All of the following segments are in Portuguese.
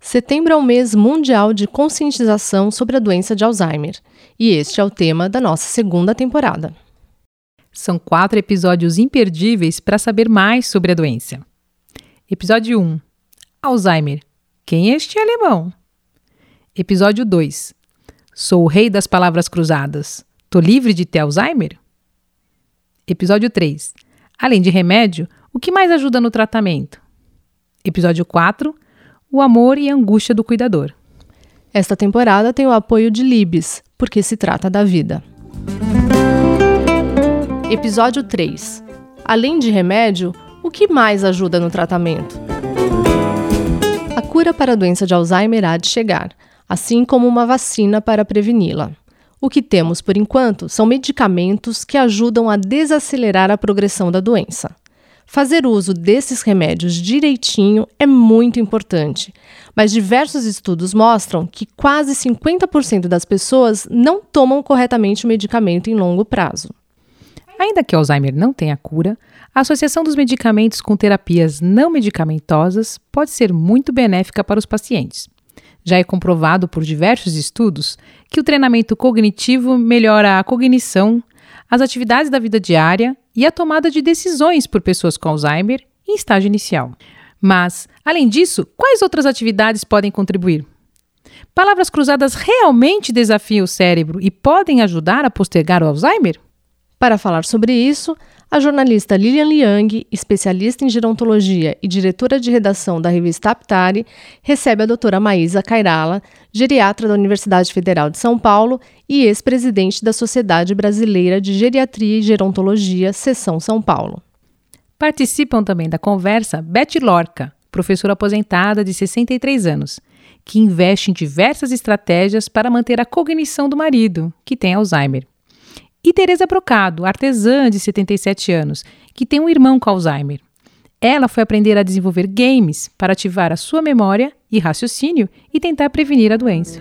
Setembro é o mês mundial de conscientização sobre a doença de Alzheimer, e este é o tema da nossa segunda temporada. São quatro episódios imperdíveis para saber mais sobre a doença. Episódio 1: Alzheimer. Quem é este alemão? Episódio 2: Sou o rei das palavras cruzadas. Tô livre de ter Alzheimer? Episódio 3. Além de remédio, o que mais ajuda no tratamento? Episódio 4. O amor e a angústia do cuidador. Esta temporada tem o apoio de Libes, porque se trata da vida. Episódio 3. Além de remédio, o que mais ajuda no tratamento? A cura para a doença de Alzheimer há de chegar, assim como uma vacina para preveni-la. O que temos por enquanto são medicamentos que ajudam a desacelerar a progressão da doença. Fazer uso desses remédios direitinho é muito importante, mas diversos estudos mostram que quase 50% das pessoas não tomam corretamente o medicamento em longo prazo. Ainda que o Alzheimer não tenha cura, a associação dos medicamentos com terapias não medicamentosas pode ser muito benéfica para os pacientes. Já é comprovado por diversos estudos que o treinamento cognitivo melhora a cognição, as atividades da vida diária e a tomada de decisões por pessoas com Alzheimer em estágio inicial. Mas, além disso, quais outras atividades podem contribuir? Palavras cruzadas realmente desafiam o cérebro e podem ajudar a postergar o Alzheimer? Para falar sobre isso, a jornalista Lilian Liang, especialista em gerontologia e diretora de redação da revista Aptari, recebe a doutora Maísa Cairala, geriatra da Universidade Federal de São Paulo e ex-presidente da Sociedade Brasileira de Geriatria e Gerontologia, Seção São Paulo. Participam também da conversa Beth Lorca, professora aposentada de 63 anos, que investe em diversas estratégias para manter a cognição do marido, que tem Alzheimer. E Teresa Brocado, artesã de 77 anos, que tem um irmão com Alzheimer. Ela foi aprender a desenvolver games para ativar a sua memória e raciocínio e tentar prevenir a doença.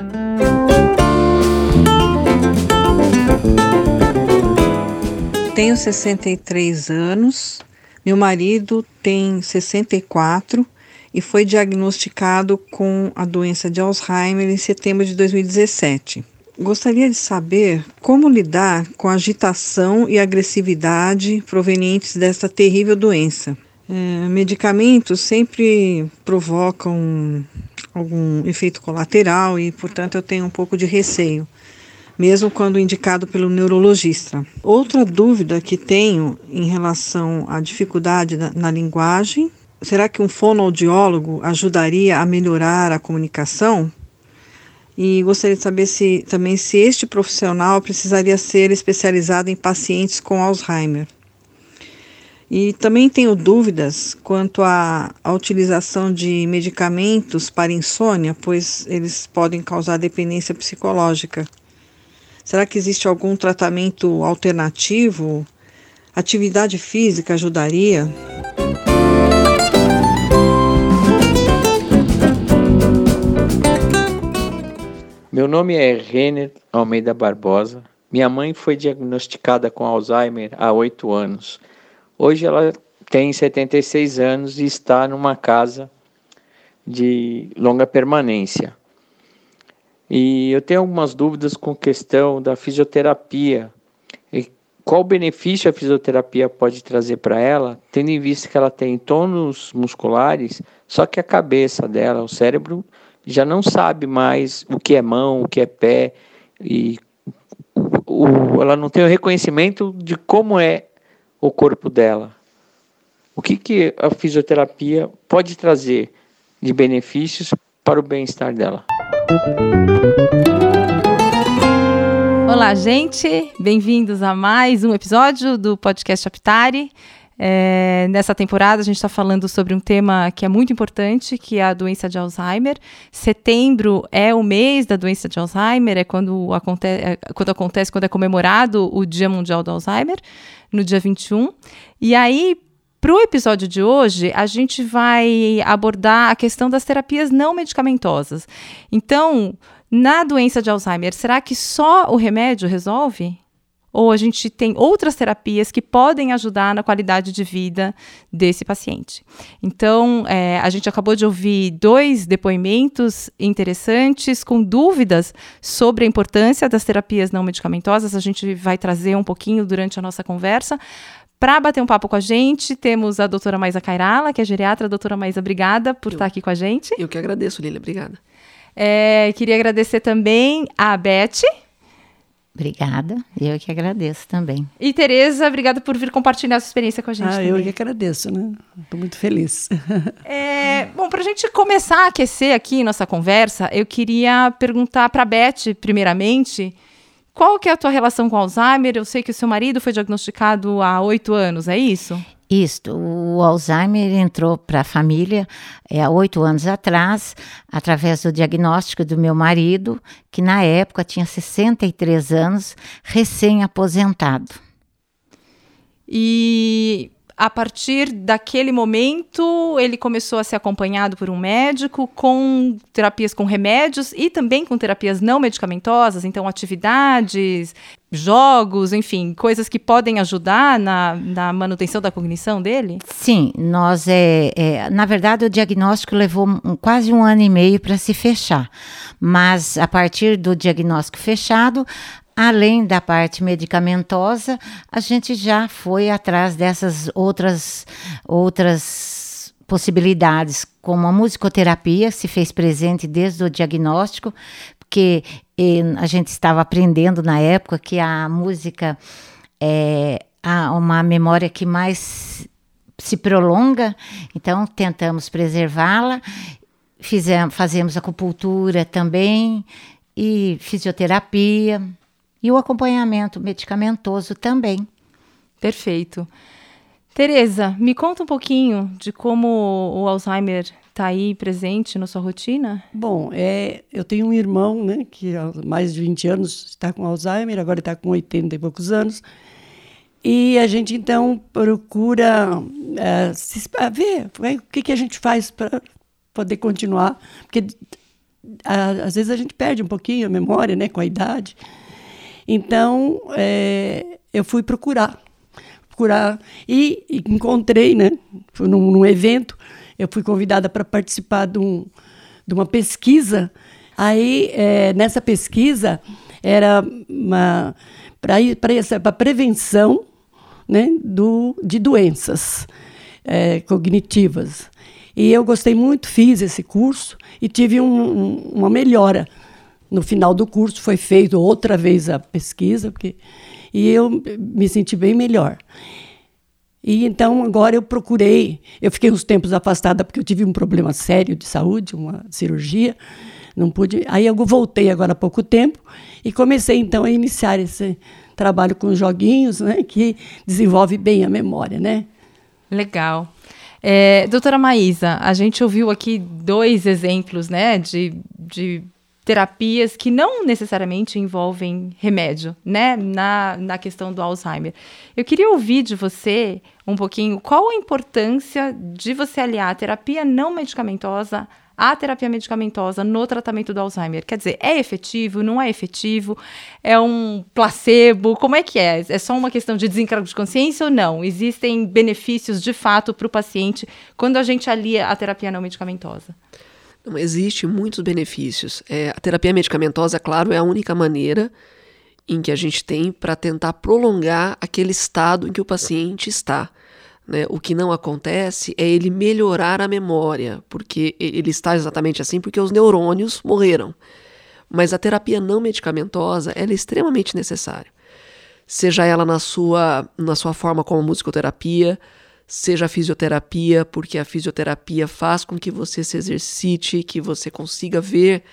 Tenho 63 anos, meu marido tem 64 e foi diagnosticado com a doença de Alzheimer em setembro de 2017. Gostaria de saber como lidar com a agitação e agressividade provenientes desta terrível doença. É, medicamentos sempre provocam algum efeito colateral e, portanto, eu tenho um pouco de receio, mesmo quando indicado pelo neurologista. Outra dúvida que tenho em relação à dificuldade na, na linguagem: será que um fonoaudiólogo ajudaria a melhorar a comunicação? E gostaria de saber se também se este profissional precisaria ser especializado em pacientes com Alzheimer. E também tenho dúvidas quanto à, à utilização de medicamentos para insônia, pois eles podem causar dependência psicológica. Será que existe algum tratamento alternativo? Atividade física ajudaria? Meu nome é Renner Almeida Barbosa. Minha mãe foi diagnosticada com Alzheimer há oito anos. Hoje ela tem 76 anos e está numa casa de longa permanência. E eu tenho algumas dúvidas com questão da fisioterapia. E qual benefício a fisioterapia pode trazer para ela, tendo em vista que ela tem tônus musculares, só que a cabeça dela, o cérebro, já não sabe mais o que é mão, o que é pé, e o, ela não tem o reconhecimento de como é o corpo dela. O que, que a fisioterapia pode trazer de benefícios para o bem-estar dela? Olá, gente! Bem-vindos a mais um episódio do podcast Aptari. É, nessa temporada, a gente está falando sobre um tema que é muito importante, que é a doença de Alzheimer. Setembro é o mês da doença de Alzheimer, é quando, aconte é, quando acontece, quando é comemorado o Dia Mundial do Alzheimer, no dia 21. E aí, para o episódio de hoje, a gente vai abordar a questão das terapias não medicamentosas. Então, na doença de Alzheimer, será que só o remédio resolve? Ou a gente tem outras terapias que podem ajudar na qualidade de vida desse paciente. Então, é, a gente acabou de ouvir dois depoimentos interessantes com dúvidas sobre a importância das terapias não medicamentosas. A gente vai trazer um pouquinho durante a nossa conversa. Para bater um papo com a gente, temos a doutora Maisa Cairala, que é geriatra. Doutora Maisa, obrigada por eu, estar aqui com a gente. Eu que agradeço, Lília, obrigada. É, queria agradecer também a Beth. Obrigada, eu que agradeço também. E Tereza, obrigada por vir compartilhar sua experiência com a gente. Ah, também. eu que agradeço, né? Estou muito feliz. É, bom, para a gente começar a aquecer aqui nossa conversa, eu queria perguntar para a Beth, primeiramente, qual que é a tua relação com Alzheimer? Eu sei que o seu marido foi diagnosticado há oito anos, é isso? Isto, o Alzheimer entrou para a família é, há oito anos atrás, através do diagnóstico do meu marido, que na época tinha 63 anos, recém-aposentado. E a partir daquele momento, ele começou a ser acompanhado por um médico com terapias com remédios e também com terapias não medicamentosas, então atividades, jogos, enfim, coisas que podem ajudar na, na manutenção da cognição dele? Sim, nós é, é na verdade o diagnóstico levou quase um ano e meio para se fechar, mas a partir do diagnóstico fechado Além da parte medicamentosa, a gente já foi atrás dessas outras outras possibilidades, como a musicoterapia se fez presente desde o diagnóstico, porque a gente estava aprendendo na época que a música é uma memória que mais se prolonga, então tentamos preservá-la, fizemos, fazemos acupuntura também e fisioterapia. E o acompanhamento medicamentoso também. Perfeito. Tereza, me conta um pouquinho de como o Alzheimer está aí presente na sua rotina? Bom, é, eu tenho um irmão, né, que há mais de 20 anos está com Alzheimer, agora está com 80 e poucos anos. E a gente então procura é, se, ver é, o que, que a gente faz para poder continuar, porque a, às vezes a gente perde um pouquinho a memória, né, com a idade. Então, é, eu fui procurar. procurar e, encontrei, né? Fui num, num, evento, eu fui convidada para participar de, um, de, uma pesquisa. Aí, é, nessa pesquisa, era para prevenção né, do, de doenças é, cognitivas. E eu gostei muito, fiz esse curso e tive um, um, uma melhora no final do curso foi feita outra vez a pesquisa, porque, e eu me senti bem melhor. E então agora eu procurei, eu fiquei uns tempos afastada porque eu tive um problema sério de saúde, uma cirurgia, não pude. Aí eu voltei agora há pouco tempo e comecei então a iniciar esse trabalho com joguinhos, né, que desenvolve bem a memória, né? Legal. É, doutora Maísa, a gente ouviu aqui dois exemplos, né, de, de terapias que não necessariamente envolvem remédio, né, na, na questão do Alzheimer. Eu queria ouvir de você um pouquinho qual a importância de você aliar a terapia não medicamentosa à terapia medicamentosa no tratamento do Alzheimer. Quer dizer, é efetivo, não é efetivo? É um placebo? Como é que é? É só uma questão de desencargo de consciência ou não? Existem benefícios de fato para o paciente quando a gente alia a terapia não medicamentosa? Não existe muitos benefícios. É, a terapia medicamentosa, claro, é a única maneira em que a gente tem para tentar prolongar aquele estado em que o paciente está. Né? O que não acontece é ele melhorar a memória, porque ele está exatamente assim porque os neurônios morreram. Mas a terapia não medicamentosa é extremamente necessária. Seja ela na sua, na sua forma como musicoterapia, seja a fisioterapia, porque a fisioterapia faz com que você se exercite, que você consiga ver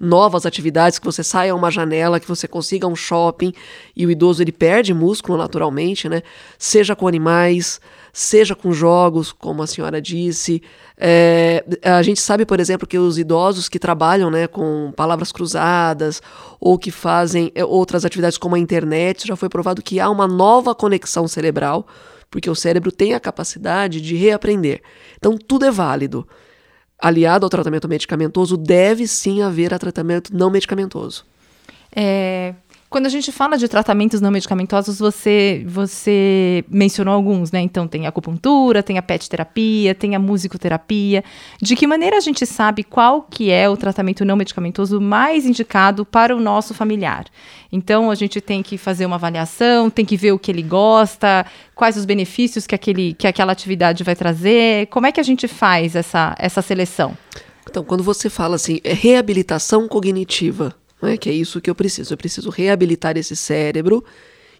novas atividades, que você saia a uma janela, que você consiga um shopping e o idoso ele perde músculo naturalmente, né? Seja com animais, seja com jogos, como a senhora disse. É, a gente sabe, por exemplo, que os idosos que trabalham né, com palavras cruzadas ou que fazem é, outras atividades como a internet, já foi provado que há uma nova conexão cerebral, porque o cérebro tem a capacidade de reaprender. Então, tudo é válido. Aliado ao tratamento medicamentoso, deve sim haver a tratamento não medicamentoso. É, quando a gente fala de tratamentos não medicamentosos, você, você mencionou alguns, né? Então tem a acupuntura, tem a pet terapia, tem a musicoterapia. De que maneira a gente sabe qual que é o tratamento não medicamentoso mais indicado para o nosso familiar? Então a gente tem que fazer uma avaliação, tem que ver o que ele gosta, quais os benefícios que, aquele, que aquela atividade vai trazer. Como é que a gente faz essa, essa seleção? Então, quando você fala assim, é reabilitação cognitiva, né? Que é isso que eu preciso. Eu preciso reabilitar esse cérebro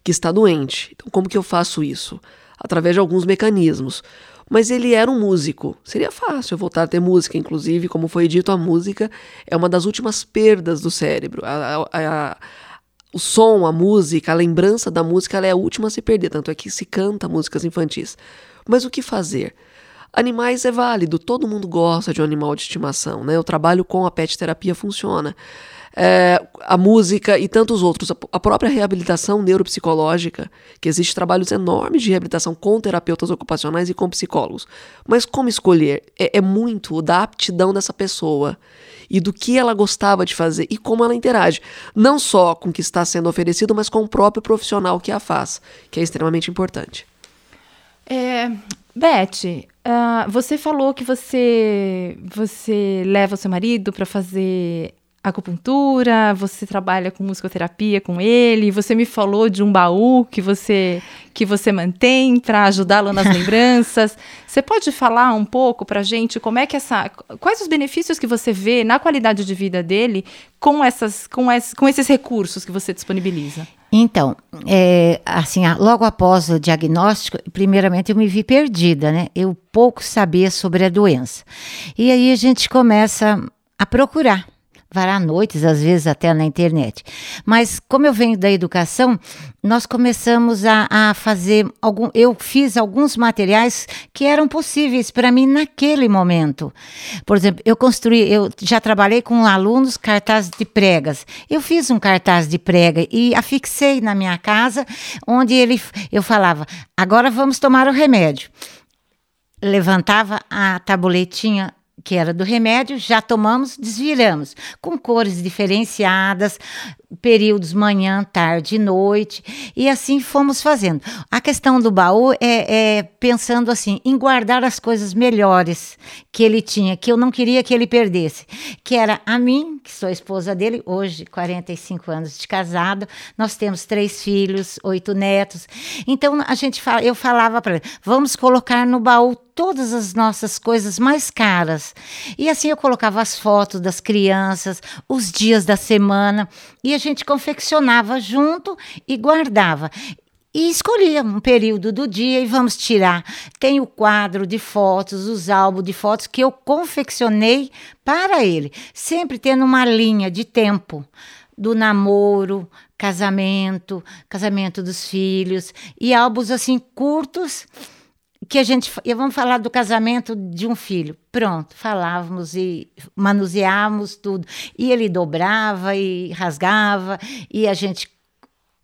que está doente. Então, como que eu faço isso? Através de alguns mecanismos. Mas ele era um músico. Seria fácil eu voltar a ter música. Inclusive, como foi dito, a música é uma das últimas perdas do cérebro. A, a, a, o som, a música, a lembrança da música, ela é a última a se perder. Tanto é que se canta músicas infantis. Mas o que fazer? Animais é válido, todo mundo gosta de um animal de estimação, né? O trabalho com a pet terapia funciona é, a música e tantos outros. A própria reabilitação neuropsicológica, que existe trabalhos enormes de reabilitação com terapeutas ocupacionais e com psicólogos. Mas como escolher? É, é muito da aptidão dessa pessoa e do que ela gostava de fazer e como ela interage. Não só com o que está sendo oferecido, mas com o próprio profissional que a faz, que é extremamente importante. É, Beth, uh, você falou que você você leva o seu marido para fazer acupuntura, você trabalha com musicoterapia com ele, você me falou de um baú que você que você mantém para ajudá-lo nas lembranças. Você pode falar um pouco para gente como é que essa, quais os benefícios que você vê na qualidade de vida dele com essas, com, es, com esses recursos que você disponibiliza? Então, é, assim, logo após o diagnóstico, primeiramente eu me vi perdida, né? Eu pouco sabia sobre a doença. E aí a gente começa a procurar varar noites, às vezes até na internet. Mas como eu venho da educação, nós começamos a, a fazer algum. Eu fiz alguns materiais que eram possíveis para mim naquele momento. Por exemplo, eu construí, eu já trabalhei com alunos cartazes de pregas. Eu fiz um cartaz de prega e afixei na minha casa, onde ele, eu falava: agora vamos tomar o remédio. Levantava a tabuletinha que era do remédio, já tomamos, desviramos, com cores diferenciadas, períodos manhã, tarde e noite, e assim fomos fazendo. A questão do baú é, é, pensando assim, em guardar as coisas melhores que ele tinha, que eu não queria que ele perdesse, que era a mim, que sou esposa dele, hoje 45 anos de casado, nós temos três filhos, oito netos, então a gente fala, eu falava para ele, vamos colocar no baú todas as nossas coisas mais caras. E assim eu colocava as fotos das crianças, os dias da semana, e a gente confeccionava junto e guardava. E escolhia um período do dia e vamos tirar. Tem o quadro de fotos, os álbuns de fotos que eu confeccionei para ele, sempre tendo uma linha de tempo do namoro, casamento, casamento dos filhos e álbuns assim curtos que a gente vamos falar do casamento de um filho. Pronto, falávamos e manuseávamos tudo. E ele dobrava e rasgava e a gente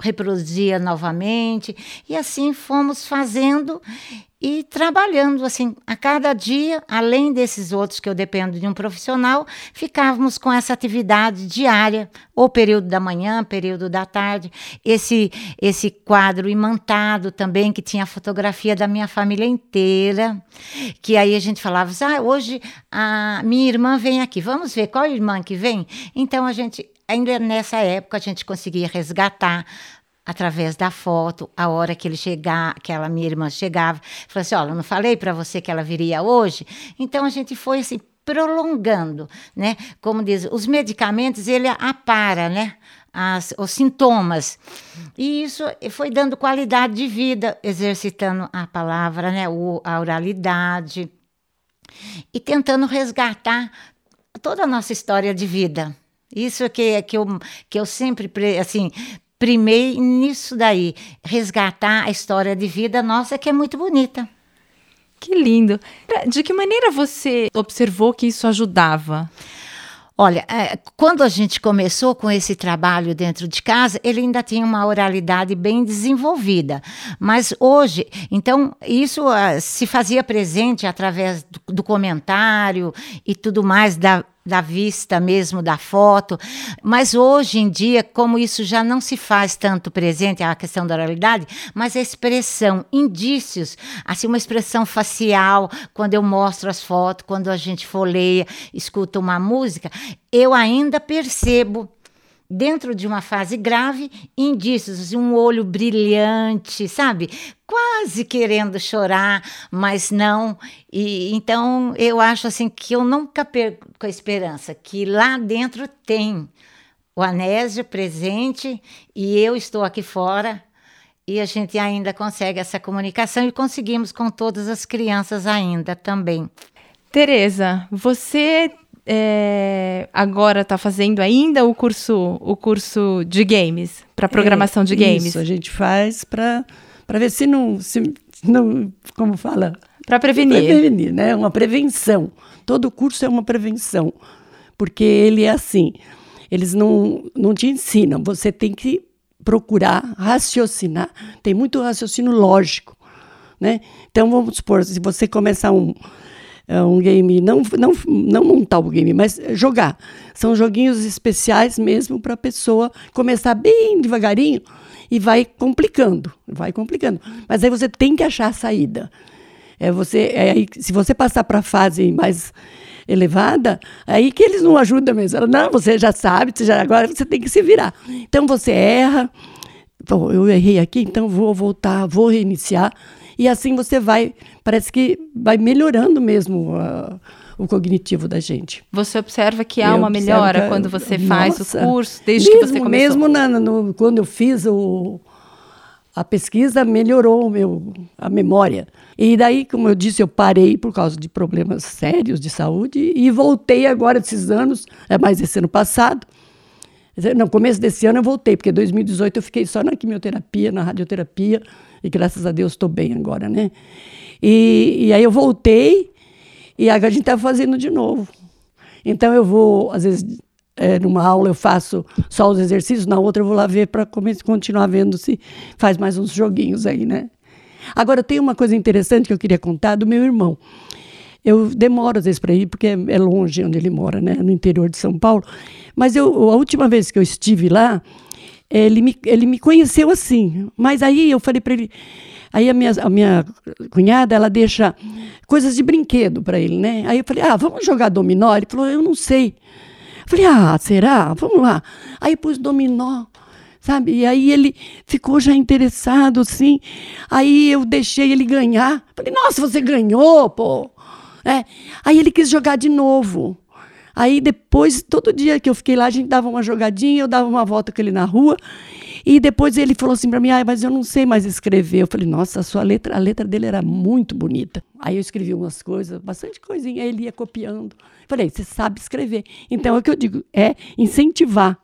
reproduzia novamente e assim fomos fazendo e trabalhando assim a cada dia, além desses outros que eu dependo de um profissional, ficávamos com essa atividade diária, ou período da manhã, período da tarde, esse esse quadro imantado também que tinha a fotografia da minha família inteira, que aí a gente falava, ah, hoje a minha irmã vem aqui, vamos ver qual irmã que vem. Então a gente ainda nessa época a gente conseguia resgatar através da foto, a hora que ele chegar, que ela, minha irmã chegava, falou assim: olha, não falei para você que ela viria hoje? Então a gente foi assim prolongando, né? Como diz, os medicamentos ele apara, né? As, os sintomas. E isso foi dando qualidade de vida, exercitando a palavra, né? O, a oralidade e tentando resgatar toda a nossa história de vida Isso que, que, eu, que eu sempre, assim, primei nisso daí, resgatar a história de vida nossa, que é muito bonita. Que lindo. De que maneira você observou que isso ajudava? Olha, é, quando a gente começou com esse trabalho dentro de casa, ele ainda tinha uma oralidade bem desenvolvida. Mas hoje, então, isso uh, se fazia presente através do, do comentário e tudo mais da da vista mesmo da foto. Mas hoje em dia, como isso já não se faz tanto presente, a questão da oralidade, mas a expressão, indícios, assim, uma expressão facial, quando eu mostro as fotos, quando a gente folheia, escuta uma música, eu ainda percebo dentro de uma fase grave, indícios, assim, um olho brilhante, sabe? Quase querendo chorar, mas não. E então eu acho assim que eu nunca perco a esperança que lá dentro tem o Anésio presente e eu estou aqui fora e a gente ainda consegue essa comunicação e conseguimos com todas as crianças ainda também. Tereza, você é, agora está fazendo ainda o curso, o curso de games, para programação é, de games. Isso, a gente faz para ver se não, se não. Como fala? Para prevenir. Para prevenir, né? Uma prevenção. Todo curso é uma prevenção. Porque ele é assim: eles não, não te ensinam, você tem que procurar raciocinar. Tem muito raciocínio lógico. Né? Então, vamos supor, se você começar um é um game, não, não, não montar o game, mas jogar. São joguinhos especiais mesmo para a pessoa começar bem devagarinho e vai complicando, vai complicando. Mas aí você tem que achar a saída. É você, é aí, se você passar para a fase mais elevada, aí que eles não ajudam mesmo. Não, você já sabe, você já, agora você tem que se virar. Então você erra, Bom, eu errei aqui, então vou voltar, vou reiniciar. E assim você vai, parece que vai melhorando mesmo uh, o cognitivo da gente. Você observa que há eu uma melhora que, quando você faz nossa, o curso, desde mesmo, que você começou? Mesmo na, no, quando eu fiz o, a pesquisa, melhorou meu, a memória. E daí, como eu disse, eu parei por causa de problemas sérios de saúde e voltei agora esses anos, é mais esse ano passado. No começo desse ano eu voltei, porque 2018 eu fiquei só na quimioterapia, na radioterapia, e graças a Deus estou bem agora, né? E, e aí eu voltei e agora a gente está fazendo de novo. Então eu vou, às vezes, é, numa aula eu faço só os exercícios, na outra eu vou lá ver para continuar vendo se faz mais uns joguinhos aí, né? Agora tem uma coisa interessante que eu queria contar do meu irmão. Eu demoro às vezes para ir, porque é, longe onde ele mora, né? no interior de São Paulo. Mas eu, a última vez que eu estive lá, ele me, ele me conheceu assim. Mas aí eu falei para ele. Aí a minha, a minha cunhada, ela deixa coisas de brinquedo para ele, né? Aí eu falei, ah, vamos jogar dominó? Ele falou, eu não sei. Eu falei, ah, será? Vamos lá. Aí pus dominó, sabe? E aí ele ficou já interessado, assim. Aí eu deixei ele ganhar. Falei, nossa, você ganhou, pô. É. Aí ele quis jogar de novo. Aí depois, todo dia que eu fiquei lá, a gente dava uma jogadinha, eu dava uma volta com ele na rua. E depois ele falou assim para mim: ah, mas eu não sei mais escrever. Eu falei: nossa, a sua letra, a letra dele era muito bonita. Aí eu escrevi umas coisas, bastante coisinha, aí ele ia copiando. Falei: você sabe escrever. Então é o que eu digo: é incentivar.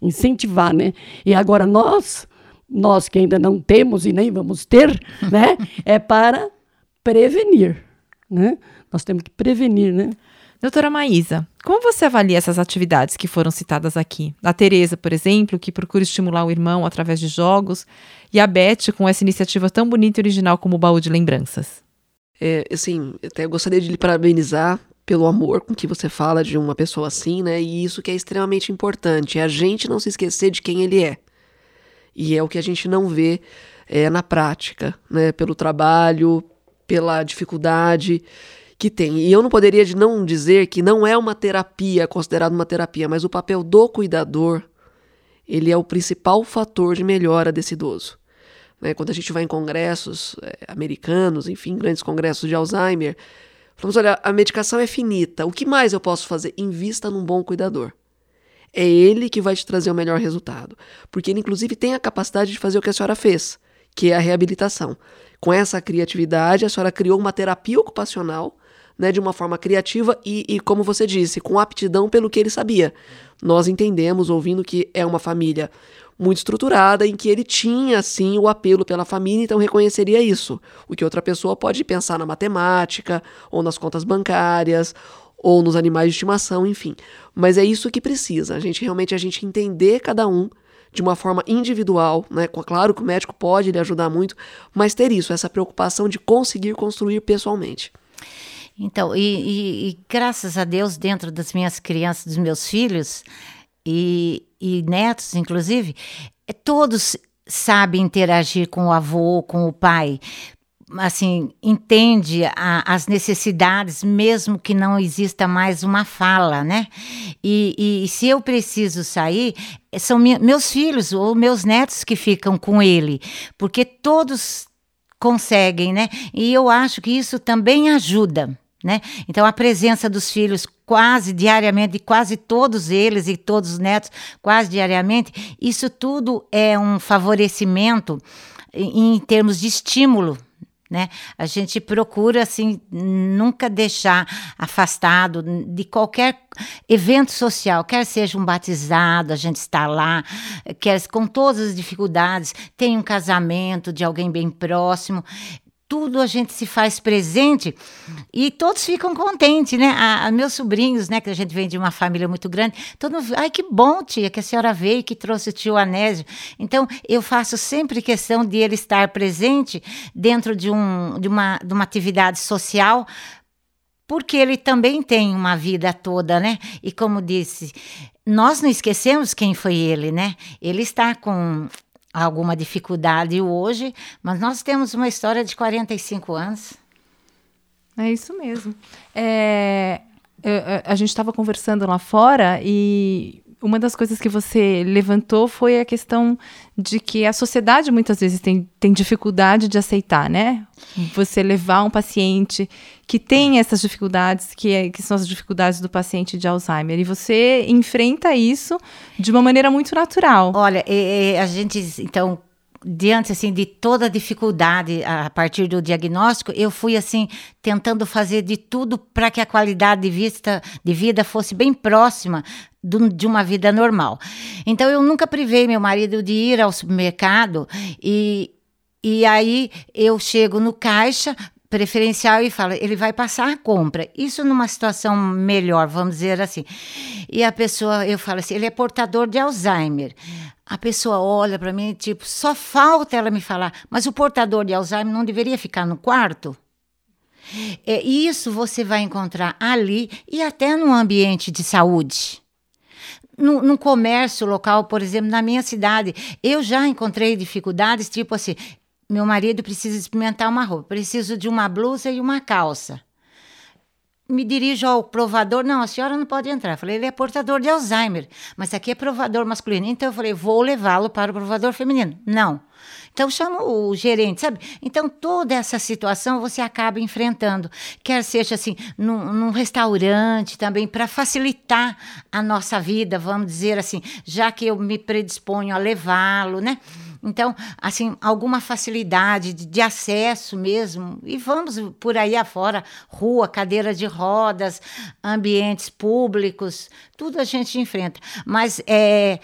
Incentivar, né? E agora nós, nós que ainda não temos e nem vamos ter, né? É para prevenir, né? Nós temos que prevenir, né? Doutora Maísa, como você avalia essas atividades que foram citadas aqui? A Tereza, por exemplo, que procura estimular o irmão através de jogos, e a Beth com essa iniciativa tão bonita e original como o baú de lembranças. É, assim, até gostaria de lhe parabenizar pelo amor com que você fala de uma pessoa assim, né? E isso que é extremamente importante, é a gente não se esquecer de quem ele é. E é o que a gente não vê é, na prática, né? Pelo trabalho, pela dificuldade que tem. E eu não poderia de não dizer que não é uma terapia, considerado uma terapia, mas o papel do cuidador, ele é o principal fator de melhora desse idoso. Né? Quando a gente vai em congressos é, americanos, enfim, grandes congressos de Alzheimer, falamos, olha, a medicação é finita, o que mais eu posso fazer? Invista num bom cuidador. É ele que vai te trazer o melhor resultado. Porque ele, inclusive, tem a capacidade de fazer o que a senhora fez, que é a reabilitação. Com essa criatividade, a senhora criou uma terapia ocupacional né, de uma forma criativa e, e, como você disse, com aptidão pelo que ele sabia. Nós entendemos, ouvindo que é uma família muito estruturada, em que ele tinha, sim, o apelo pela família, então reconheceria isso. O que outra pessoa pode pensar na matemática, ou nas contas bancárias, ou nos animais de estimação, enfim. Mas é isso que precisa, a gente realmente a gente entender cada um de uma forma individual, né? Claro que o médico pode lhe ajudar muito, mas ter isso, essa preocupação de conseguir construir pessoalmente. Então, e, e, e graças a Deus, dentro das minhas crianças, dos meus filhos e, e netos, inclusive, é, todos sabem interagir com o avô, com o pai, assim, entende a, as necessidades, mesmo que não exista mais uma fala, né? E, e se eu preciso sair, são me, meus filhos ou meus netos que ficam com ele, porque todos conseguem, né? E eu acho que isso também ajuda. Né? Então, a presença dos filhos quase diariamente, de quase todos eles e todos os netos, quase diariamente, isso tudo é um favorecimento em termos de estímulo né? A gente procura assim nunca deixar afastado de qualquer evento social, quer seja um batizado, a gente está lá, quer com todas as dificuldades, tem um casamento de alguém bem próximo, tudo a gente se faz presente e todos ficam contentes, né? A, a, meus sobrinhos, né, que a gente vem de uma família muito grande, todo mundo, ai que bom, tia, que a senhora veio, que trouxe o tio Anésio. Então, eu faço sempre questão de ele estar presente dentro de, um, de, uma, de uma atividade social, porque ele também tem uma vida toda, né? E como disse, nós não esquecemos quem foi ele, né? Ele está com alguma dificuldade hoje, mas nós temos uma história de 45 anos. É isso mesmo. É, a gente estava conversando lá fora e uma das coisas que você levantou foi a questão de que a sociedade muitas vezes tem, tem dificuldade de aceitar, né? Você levar um paciente que tem essas dificuldades, que, é, que são as dificuldades do paciente de Alzheimer, e você enfrenta isso de uma maneira muito natural. Olha, é, é, a gente, então, diante assim de toda a dificuldade a partir do diagnóstico, eu fui assim tentando fazer de tudo para que a qualidade de vista de vida fosse bem próxima do, de uma vida normal. Então eu nunca privei meu marido de ir ao supermercado e e aí eu chego no caixa preferencial e fala, ele vai passar a compra. Isso numa situação melhor, vamos dizer assim. E a pessoa, eu falo assim, ele é portador de Alzheimer. A pessoa olha para mim, tipo, só falta ela me falar, mas o portador de Alzheimer não deveria ficar no quarto? É, isso você vai encontrar ali e até no ambiente de saúde. No, no, comércio local, por exemplo, na minha cidade, eu já encontrei dificuldades, tipo assim, meu marido precisa experimentar uma roupa, preciso de uma blusa e uma calça me dirijo ao provador, não, a senhora não pode entrar. Falei, ele é portador de Alzheimer, mas aqui é provador masculino. Então eu falei, vou levá-lo para o provador feminino. Não. Então chama o gerente, sabe? Então toda essa situação você acaba enfrentando, quer seja assim, num, num restaurante também, para facilitar a nossa vida, vamos dizer assim, já que eu me predisponho a levá-lo, né? Então, assim, alguma facilidade de, de, acesso mesmo. E vamos por aí afora, rua, cadeira de rodas, ambientes públicos, tudo a gente enfrenta. Mas é.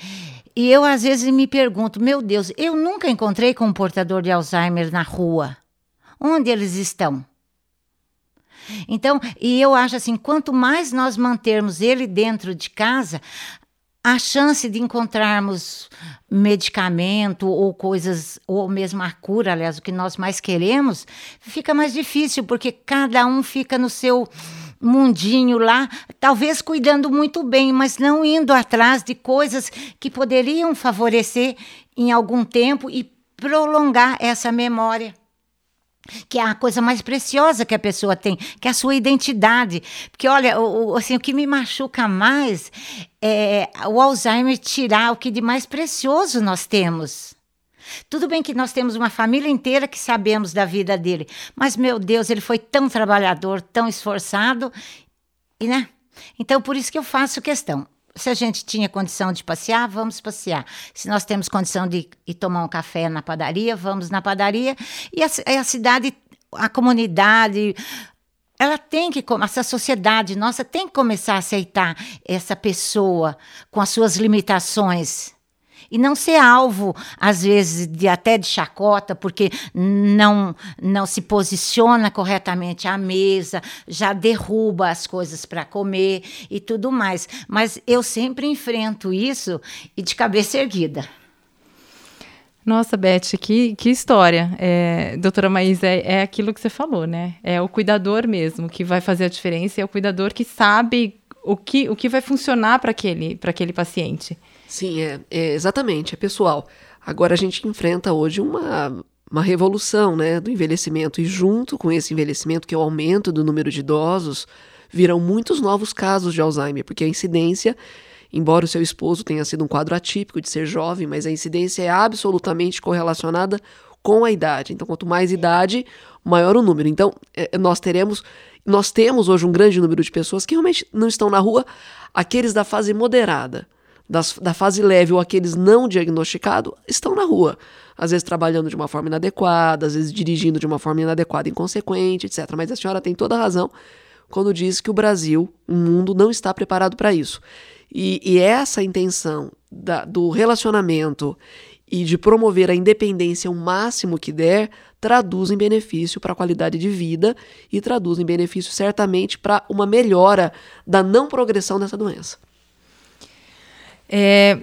E eu às vezes me pergunto, meu Deus, eu nunca encontrei com um portador de Alzheimer na rua. Onde eles estão? Então, e eu acho assim, quanto mais nós mantermos ele dentro de casa, a chance de encontrarmos medicamento ou coisas, ou mesmo a cura, aliás, o que nós mais queremos, fica mais difícil, porque cada um fica no seu mundinho lá, talvez cuidando muito bem, mas não indo atrás de coisas que poderiam favorecer em algum tempo e prolongar essa memória que é a coisa mais preciosa que a pessoa tem, que é a sua identidade. Porque, olha, o, o, assim, o que me machuca mais é o Alzheimer tirar o que de mais precioso nós temos. Tudo bem que nós temos uma família inteira que sabemos da vida dele, mas, meu Deus, ele foi tão trabalhador, tão esforçado, e, né? Então, por isso que eu faço questão se a gente tinha condição de passear, vamos passear. Se nós temos condição de ir tomar um café na padaria, vamos na padaria. E a, a cidade, a comunidade, ela tem que, essa sociedade nossa tem que começar a aceitar essa pessoa com as suas limitações e não ser alvo às vezes de até de chacota porque não não se posiciona corretamente à mesa, já derruba as coisas para comer e tudo mais. Mas eu sempre enfrento isso e de cabeça erguida. Nossa, Beth, que, que história. É, doutora Maísa, é, é aquilo que você falou, né? É o cuidador mesmo que vai fazer a diferença, é o cuidador que sabe o que, o que vai funcionar para aquele, aquele paciente. Sim, é, é, exatamente, é pessoal. Agora a gente enfrenta hoje uma, uma revolução né, do envelhecimento, e junto com esse envelhecimento, que é o aumento do número de idosos, virão muitos novos casos de Alzheimer, porque a incidência Embora o seu esposo tenha sido um quadro atípico de ser jovem, mas a incidência é absolutamente correlacionada com a idade. Então, quanto mais idade, maior o número. Então, é, nós teremos, nós temos hoje um grande número de pessoas que realmente não estão na rua, aqueles da fase moderada. Das, da fase leve ou aqueles não diagnosticados estão na rua. Às vezes trabalhando de uma forma inadequada, às vezes dirigindo de uma forma inadequada, inconsequente, etc. Mas a senhora tem toda a razão quando diz que o Brasil, o mundo, não está preparado para isso. E, e essa intenção da, do relacionamento e de promover a independência o máximo que der, traduz em benefício para a qualidade de vida e traduz em benefício certamente para uma melhora da não progressão dessa doença. É,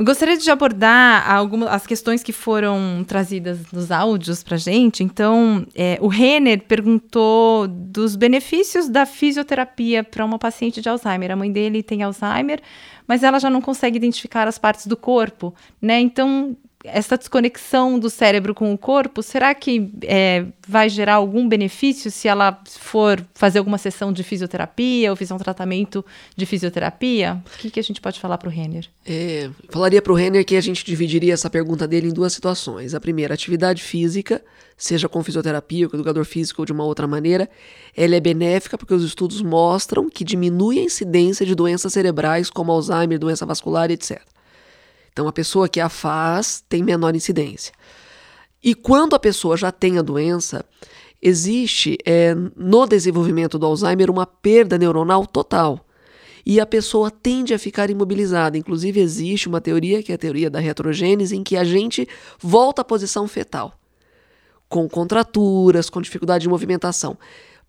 gostaria de abordar algumas as questões que foram trazidas nos áudios para gente. Então, é, o Renner perguntou dos benefícios da fisioterapia para uma paciente de Alzheimer. A mãe dele tem Alzheimer, mas ela já não consegue identificar as partes do corpo, né? Então, essa desconexão do cérebro com o corpo, será que é, vai gerar algum benefício se ela for fazer alguma sessão de fisioterapia ou fizer um tratamento de fisioterapia? O que, que a gente pode falar para o Renner? É, falaria para o Renner que a gente dividiria essa pergunta dele em duas situações. A primeira, atividade física, seja com fisioterapia, com educador físico ou de uma outra maneira, ela é benéfica porque os estudos mostram que diminui a incidência de doenças cerebrais como Alzheimer, doença vascular, etc. Então, a pessoa que a faz tem menor incidência. E quando a pessoa já tem a doença, existe é, no desenvolvimento do Alzheimer uma perda neuronal total. E a pessoa tende a ficar imobilizada. Inclusive, existe uma teoria, que é a teoria da retrogênese, em que a gente volta à posição fetal, com contraturas, com dificuldade de movimentação.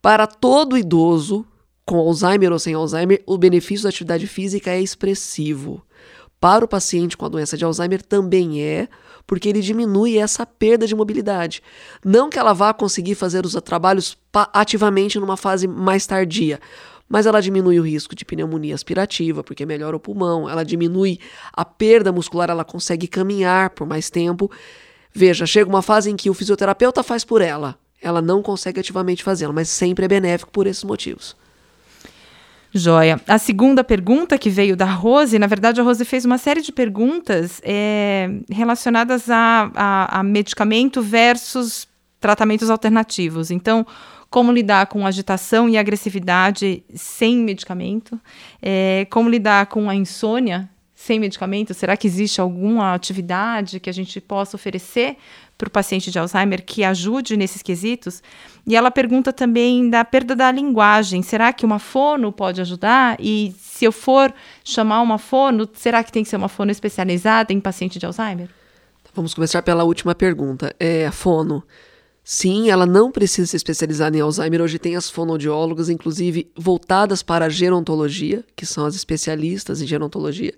Para todo idoso, com Alzheimer ou sem Alzheimer, o benefício da atividade física é expressivo para o paciente com a doença de Alzheimer também é, porque ele diminui essa perda de mobilidade. Não que ela vá conseguir fazer os trabalhos ativamente numa fase mais tardia, mas ela diminui o risco de pneumonia aspirativa, porque melhora o pulmão, ela diminui a perda muscular, ela consegue caminhar por mais tempo. Veja, chega uma fase em que o fisioterapeuta faz por ela, ela não consegue ativamente fazê-lo, mas sempre é benéfico por esses motivos. Joia. A segunda pergunta que veio da Rose, na verdade, a Rose fez uma série de perguntas é, relacionadas a, a, a medicamento versus tratamentos alternativos. Então, como lidar com agitação e agressividade sem medicamento, é, como lidar com a insônia sem medicamento? Será que existe alguma atividade que a gente possa oferecer para o paciente de Alzheimer que ajude nesses quesitos. E ela pergunta também da perda da linguagem. Será que uma fono pode ajudar? E se eu for chamar uma fono, será que tem que ser uma fono especializada em paciente de Alzheimer? Vamos começar pela última pergunta. É a fono. Sim, ela não precisa se especializar em Alzheimer. Hoje tem as fonoaudiólogas, inclusive voltadas para a gerontologia, que são as especialistas em gerontologia.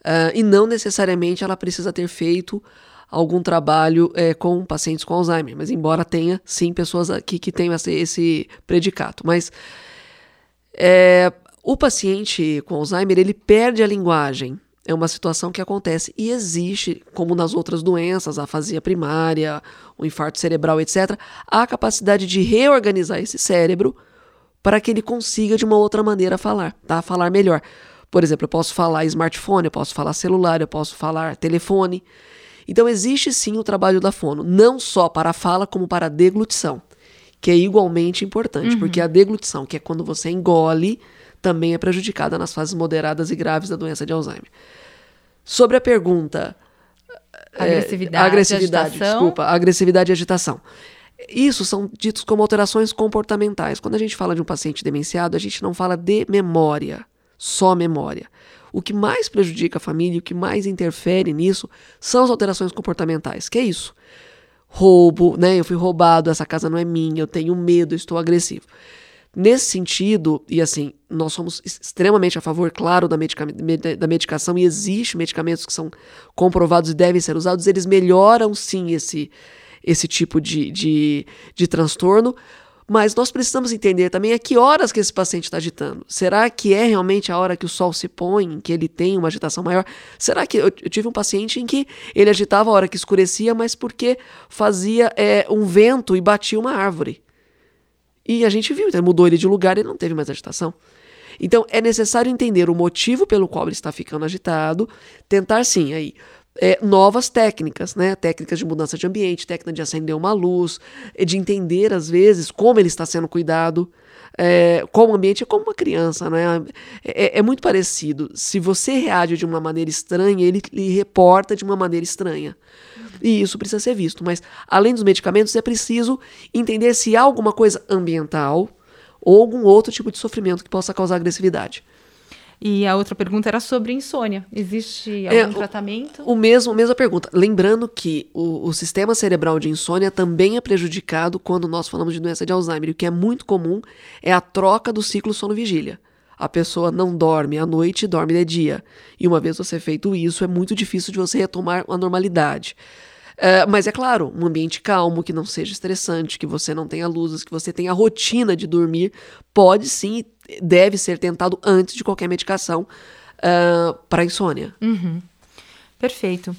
Uh, e não necessariamente ela precisa ter feito algum trabalho é, com pacientes com Alzheimer, mas embora tenha sim pessoas aqui que tenham esse, esse predicato. Mas é, o paciente com Alzheimer ele perde a linguagem. É uma situação que acontece e existe, como nas outras doenças, a afasia primária, o infarto cerebral, etc., a capacidade de reorganizar esse cérebro para que ele consiga de uma outra maneira falar, tá? Falar melhor. Por exemplo, eu posso falar smartphone, eu posso falar celular, eu posso falar telefone. Então existe sim o trabalho da fono, não só para a fala, como para a deglutição, que é igualmente importante, uhum. porque a deglutição, que é quando você engole, também é prejudicada nas fases moderadas e graves da doença de Alzheimer. Sobre a pergunta. Agressividade, é, agressividade, desculpa, agressividade e agitação. Isso são ditos como alterações comportamentais. Quando a gente fala de um paciente demenciado, a gente não fala de memória, só memória. O que mais prejudica a família, o que mais interfere nisso, são as alterações comportamentais, que é isso. Roubo, né? Eu fui roubado, essa casa não é minha, eu tenho medo, eu estou agressivo. Nesse sentido, e assim, nós somos extremamente a favor, claro, da, medica da medicação, e existem medicamentos que são comprovados e devem ser usados, eles melhoram sim esse, esse tipo de, de, de transtorno, mas nós precisamos entender também a que horas que esse paciente está agitando. Será que é realmente a hora que o sol se põe, que ele tem uma agitação maior? Será que eu, tive um paciente em que ele agitava a hora que escurecia, mas porque fazia é, um vento e batia uma árvore? E a gente viu, então mudou ele de lugar e não teve mais agitação. Então é necessário entender o motivo pelo qual ele está ficando agitado, tentar sim aí é, novas técnicas, né? Técnicas de mudança de ambiente, técnica de acender uma luz, é, de entender, às vezes, como ele está sendo cuidado. É, como o ambiente é como uma criança, né? É, é, muito parecido. Se você reage de uma maneira estranha, ele lhe reporta de uma maneira estranha. E isso precisa ser visto. Mas, além dos medicamentos, é preciso entender se há alguma coisa ambiental ou algum outro tipo de sofrimento que possa causar agressividade. E a outra pergunta era sobre insônia. Existe algum é, tratamento? O, o mesmo, a mesma pergunta. Lembrando que o, o, sistema cerebral de insônia também é prejudicado quando nós falamos de doença de Alzheimer. O que é muito comum é a troca do ciclo sono-vigília. A pessoa não dorme à noite e dorme de dia. E uma vez você feito isso, é muito difícil de você retomar a normalidade. Uh, mas é claro, um ambiente calmo, que não seja estressante, que você não tenha luzes, que você tenha a rotina de dormir, pode sim deve ser tentado antes de qualquer medicação uh, ah, para insônia. Uhum. Perfeito.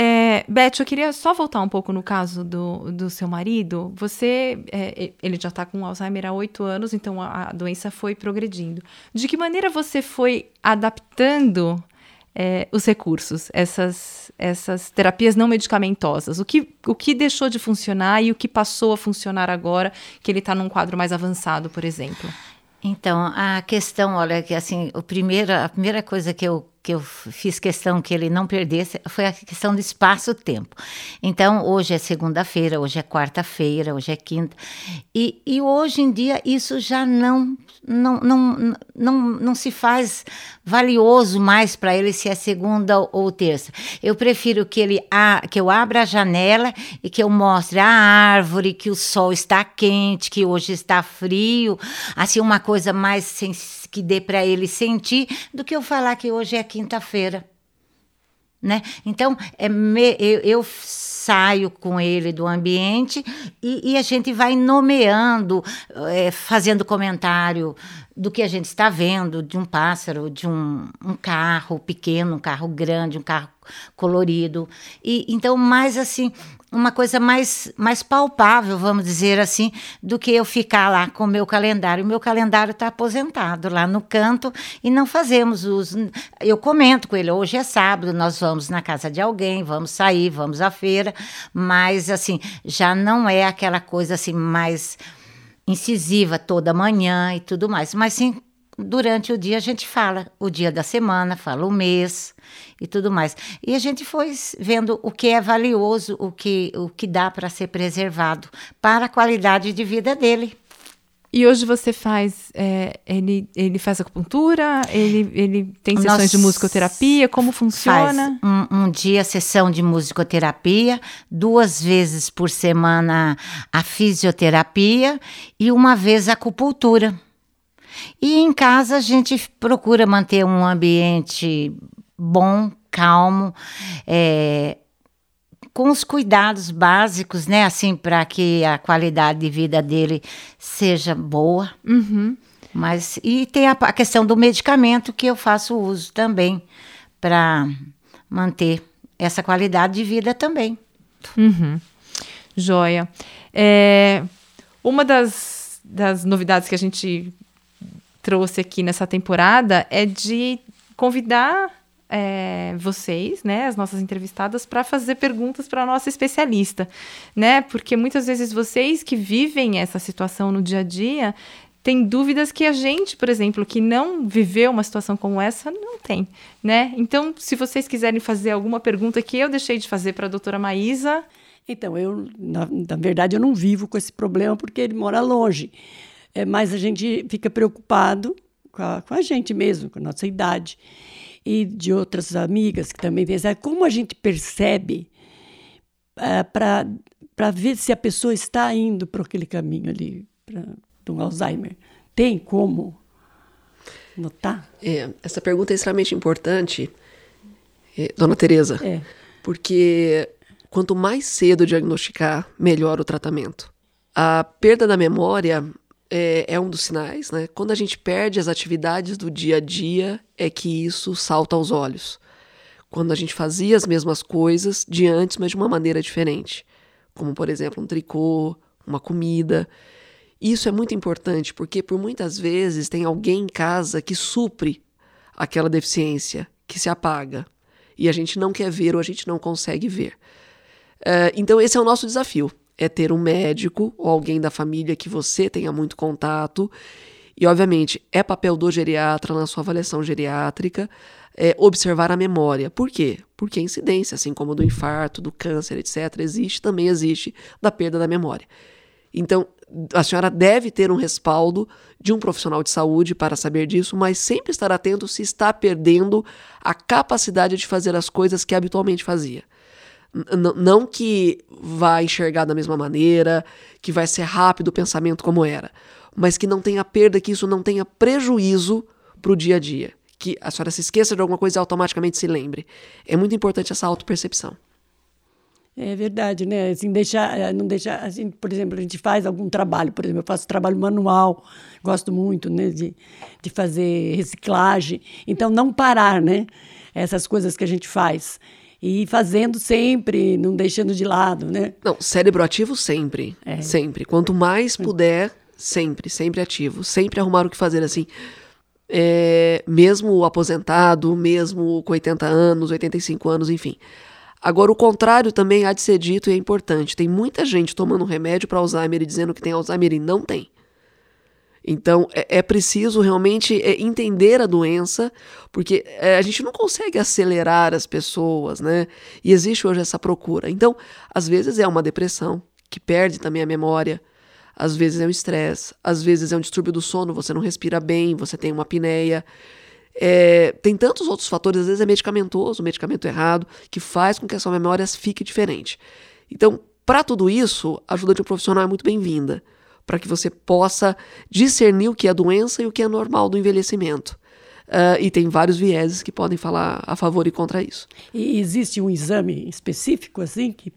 É, Beth, eu queria só voltar um pouco no caso do, do seu marido. Você, é, ele já está com Alzheimer há oito anos, então a, a, doença foi progredindo. De que maneira você foi adaptando é, os recursos, essas, essas terapias não medicamentosas? O que, o que deixou de funcionar e o que passou a funcionar agora que ele está num quadro mais avançado, por exemplo? Então, a questão, olha, que assim, o primeiro, a primeira coisa que eu que eu fiz questão que ele não perdesse foi a questão do espaço-tempo. Então, hoje é segunda-feira, hoje é quarta-feira, hoje é quinta. E, e hoje em dia isso já não, não, não, não, não se faz valioso mais para ele se é segunda ou terça. Eu prefiro que ele a, que eu abra a janela e que eu mostre a árvore, que o sol está quente, que hoje está frio, assim uma coisa mais sensível que dê para ele sentir do que eu falar que hoje é quinta-feira. Né? Então, é me, eu, eu, saio com ele do ambiente e, e a gente vai nomeando, é, fazendo comentário do que a gente está vendo, de um pássaro, de um, um carro pequeno, um carro grande, um carro colorido. E então, mais assim, uma coisa mais, mais palpável, vamos dizer assim, do que eu ficar lá com o meu calendário. O meu calendário está aposentado lá no canto e não fazemos os. Eu comento com ele, hoje é sábado, nós vamos na casa de alguém, vamos sair, vamos à feira, mas assim, já não é aquela coisa assim mais incisiva toda manhã e tudo mais, mas sim durante o dia a gente fala o dia da semana, fala o mês e tudo mais. E a gente foi vendo o que é valioso, o que, o que dá para ser preservado para a qualidade de vida dele. E hoje você faz, é, ele, ele faz acupuntura, ele, ele tem sessões Nós de musicoterapia, como funciona? Faz um, um, dia sessão de musicoterapia, duas vezes por semana a fisioterapia e uma vez a acupuntura. E em casa a gente procura manter um ambiente bom, calmo, é, com os cuidados básicos, né? Assim, para que a qualidade de vida dele seja boa. Uhum. Mas, e tem a, a, questão do medicamento que eu faço uso também para manter essa qualidade de vida também. Uhum. Joia. É, uma das, das novidades que a gente trouxe aqui nessa temporada é de convidar é, vocês, né, as nossas entrevistadas, para fazer perguntas para a nossa especialista, né? Porque muitas vezes vocês que vivem essa situação no dia a dia têm dúvidas que a gente, por exemplo, que não viveu uma situação como essa, não tem, né? Então, se vocês quiserem fazer alguma pergunta que eu deixei de fazer para a doutora Maísa, Então, eu, na, na, verdade, eu não vivo com esse problema porque ele mora longe. É, mas a gente fica preocupado com a, com a gente mesmo, com a nossa idade. E de outras amigas que também têm. Como a gente percebe é, para ver se a pessoa está indo para aquele caminho ali, para um Alzheimer? Tem como notar? É, essa pergunta é extremamente importante, é, dona Tereza. É. Porque quanto mais cedo diagnosticar, melhor o tratamento. A perda da memória é, é, um dos sinais, né? Quando a gente perde as atividades do dia a dia, é que isso salta aos olhos. Quando a gente fazia as mesmas coisas de antes, mas de uma maneira diferente. Como, por exemplo, um tricô, uma comida. Isso é muito importante, porque por muitas vezes tem alguém em casa que supre aquela deficiência, que se apaga. E a gente não quer ver ou a gente não consegue ver. Uh, então, esse é o nosso desafio: é ter um médico ou alguém da família que você tenha muito contato. E, obviamente, é papel do geriatra na sua avaliação geriátrica é, observar a memória. Por quê? Porque a incidência, assim como do infarto, do câncer, etc., existe, também existe da perda da memória. Então, a senhora deve ter um respaldo de um profissional de saúde para saber disso, mas sempre estar atento se está perdendo a capacidade de fazer as coisas que habitualmente fazia. Não que vai enxergar da mesma maneira, que vai ser rápido o pensamento como era, mas que não tenha perda, que isso não tenha prejuízo para o dia a dia. Que a senhora se esqueça de alguma coisa e automaticamente se lembre. É muito importante essa autopercepção. É verdade, né? Assim, deixar, eh, não deixar, assim, por exemplo, a gente faz algum trabalho, por exemplo, eu faço trabalho manual, gosto muito, né, de, de fazer reciclagem. Então, não parar, né? Essas coisas que a gente faz. E fazendo sempre, não deixando de lado, né? Não, cérebro ativo sempre, é. sempre. Quanto mais puder, sempre, sempre ativo. Sempre arrumar o que fazer, assim. É, mesmo aposentado, mesmo com 80 anos, 85 anos, enfim Agora, o contrário também há de ser dito e é importante. Tem muita gente tomando remédio para Alzheimer e dizendo que tem Alzheimer e não tem. Então, é, é preciso realmente é, entender a doença, porque é, a gente não consegue acelerar as pessoas, né? E existe hoje essa procura. Então, às vezes é uma depressão, que perde também a memória, às vezes é um estresse, às vezes é um distúrbio do sono, você não respira bem, você tem uma apneia. É, tem tantos outros fatores, às vezes é medicamentoso, medicamento errado, que faz com que a sua memória fique diferente. Então, para tudo isso, a ajuda de um profissional é muito bem-vinda, para que você possa discernir o que é doença e o que é normal do envelhecimento. Uh, e tem vários vieses que podem falar a favor e contra isso. E existe um exame específico, assim, que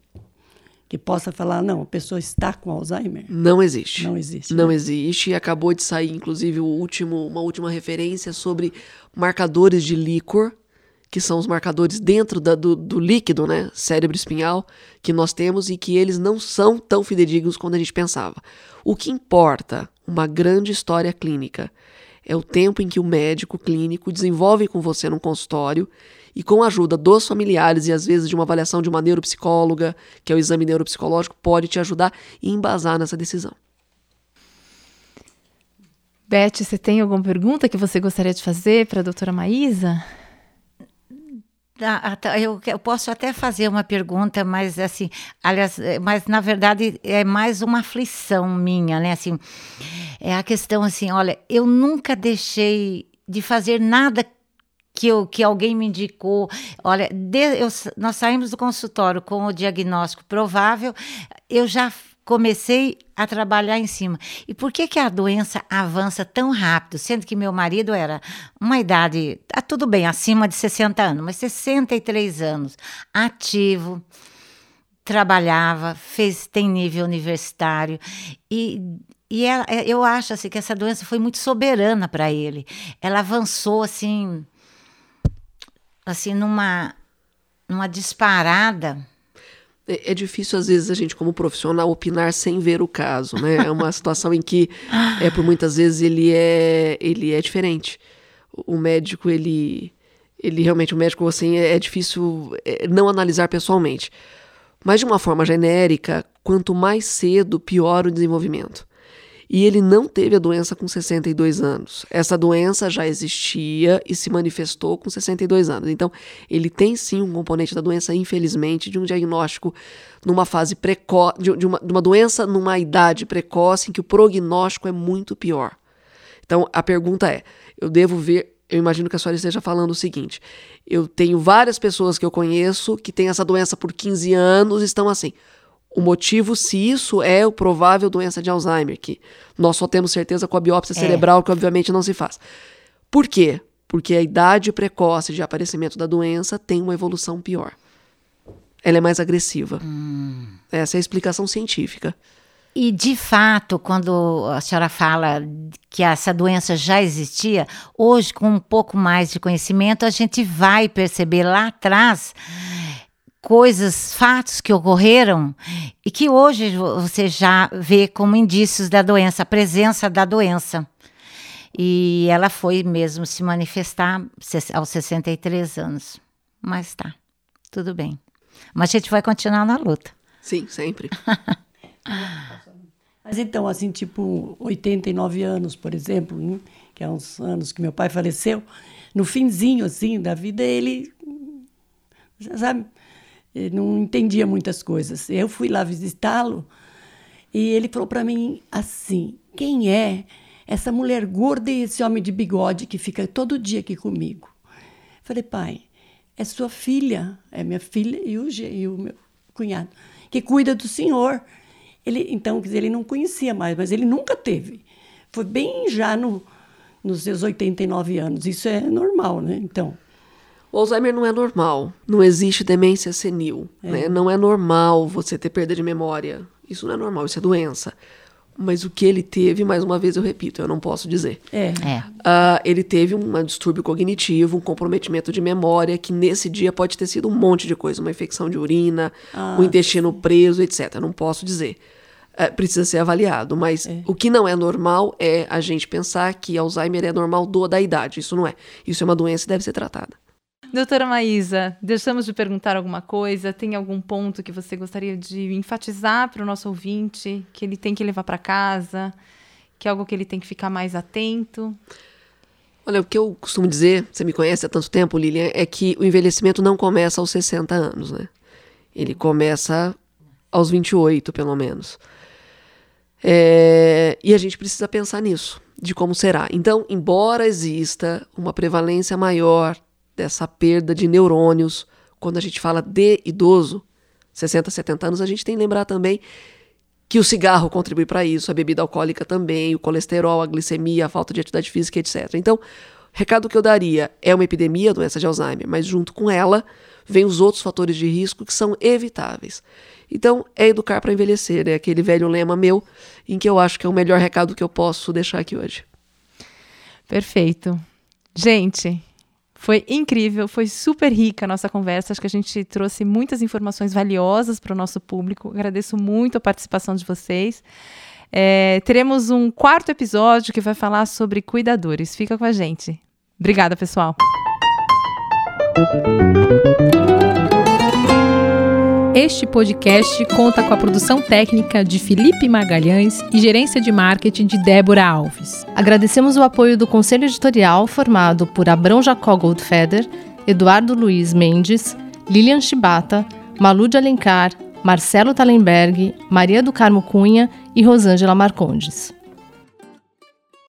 que possa falar, não, a pessoa está com Alzheimer? Não existe. Não existe. Não né? existe. E acabou de sair, inclusive, o último, uma última referência sobre marcadores de líquor, que são os marcadores dentro da, do, do, líquido, né, cérebro espinhal, que nós temos e que eles não são tão fidedignos quanto a gente pensava. O que importa, uma grande história clínica, é o tempo em que o médico clínico desenvolve com você num consultório e com a ajuda dos familiares e às vezes de uma avaliação de uma neuropsicóloga, que é o exame neuropsicológico, pode te ajudar e embasar nessa decisão. Beth, você tem alguma pergunta que você gostaria de fazer para a doutora Maísa? Eu, eu, posso até fazer uma pergunta, mas assim, aliás, é, mas na verdade é mais uma aflição minha, né? Assim, é a questão assim, olha, eu nunca deixei de fazer nada que, eu, que alguém me indicou. Olha, de, eu, nós saímos do consultório com o diagnóstico provável, eu já comecei a trabalhar em cima. E por que, que a doença avança tão rápido? Sendo que meu marido era uma idade, tá tudo bem, acima de 60 anos, mas 63 anos, ativo, trabalhava, fez, tem nível universitário e e ela, eu acho assim que essa doença foi muito soberana para ele. Ela avançou assim assim, numa, numa disparada. É, é, difícil, às vezes, a gente, como profissional, opinar sem ver o caso, né? É uma situação em que, é, por muitas vezes, ele é, ele é diferente. O médico, ele, ele realmente, o médico, assim, é, é difícil é, não analisar pessoalmente. Mas, de uma forma genérica, quanto mais cedo, pior o desenvolvimento. E ele não teve a doença com 62 anos. Essa doença já existia e se manifestou com 62 anos. Então, ele tem sim um componente da doença, infelizmente, de um diagnóstico numa fase precoce, de, uma, de uma doença numa idade precoce em que o prognóstico é muito pior. Então, a pergunta é: eu devo ver eu imagino que a senhora esteja falando o seguinte: eu tenho várias pessoas que eu conheço que têm essa doença por 15 anos e estão assim. O motivo, se isso é o provável doença de Alzheimer, que nós só temos certeza com a biópsia é. cerebral, que obviamente não se faz. Por quê? Porque a idade precoce de aparecimento da doença tem uma evolução pior. Ela é mais agressiva. Hum. Essa é a explicação científica. E, de fato, quando a senhora fala que essa doença já existia, hoje, com um pouco mais de conhecimento, a gente vai perceber lá atrás coisas, fatos que ocorreram e que hoje você já vê como indícios da doença, a presença da doença. E ela foi mesmo se manifestar aos 63 anos. Mas tá, tudo bem. Mas a gente vai continuar na luta. Sim, sempre. Mas então, assim, tipo, 89 anos, por exemplo, né? que é uns anos que meu pai faleceu, no finzinho, assim, da vida, ele, sabe, ele não entendia muitas coisas. Eu fui lá visitá-lo e ele falou para mim assim, quem é essa mulher gorda e esse homem de bigode que fica todo dia aqui comigo? Falei, pai, é sua filha, é minha filha e o, e o meu cunhado, que cuida do senhor. Ele, então, quer dizer, ele não conhecia mais, mas ele nunca teve. Foi bem já no, nos seus 89 anos. Isso é normal, né? Então. O Alzheimer não é normal. Não existe demência senil. É. Né? Não é normal você ter perda de memória. Isso não é normal, isso é doença. Mas o que ele teve, mais uma vez eu repito, eu não posso dizer. É. é. Uh, ele teve um distúrbio cognitivo, um comprometimento de memória, que nesse dia pode ter sido um monte de coisa, uma infecção de urina, ah, o intestino preso, etc. Eu não posso dizer. Uh, precisa ser avaliado. Mas é. o que não é normal é a gente pensar que Alzheimer é normal do da idade. Isso não é. Isso é uma doença e deve ser tratada. Doutora Maísa, deixamos de perguntar alguma coisa? Tem algum ponto que você gostaria de enfatizar para o nosso ouvinte, que ele tem que levar para casa, que é algo que ele tem que ficar mais atento? Olha, o que eu costumo dizer, você me conhece há tanto tempo, Lilian, é que o envelhecimento não começa aos 60 anos, né? Ele começa aos 28, pelo menos. É, e a gente precisa pensar nisso, de como será. Então, embora exista uma prevalência maior dessa perda de neurônios. Quando a gente fala de idoso, 60, 70 anos, a gente tem que lembrar também que o cigarro contribui para isso, a bebida alcoólica também, o colesterol, a glicemia, a falta de atividade física, etc. Então, recado que eu daria é uma epidemia, a doença de Alzheimer, mas junto com ela vem os outros fatores de risco que são evitáveis. Então, é educar para envelhecer, é aquele velho lema meu, em que eu acho que é o melhor recado que eu posso deixar aqui hoje. Perfeito. Gente, foi incrível, foi super rica a nossa conversa. Acho que a gente trouxe muitas informações valiosas para o nosso público. Agradeço muito a participação de vocês. É, teremos um quarto episódio que vai falar sobre cuidadores. Fica com a gente. Obrigada, pessoal. Este podcast conta com a produção técnica de Felipe Magalhães e gerência de marketing de Débora Alves. Agradecemos o apoio do conselho editorial formado por Abrão Jacó Goldfeder, Eduardo Luiz Mendes, Lilian Chibata, Malu de Alencar, Marcelo Talenberg, Maria do Carmo Cunha e Rosângela Marcondes.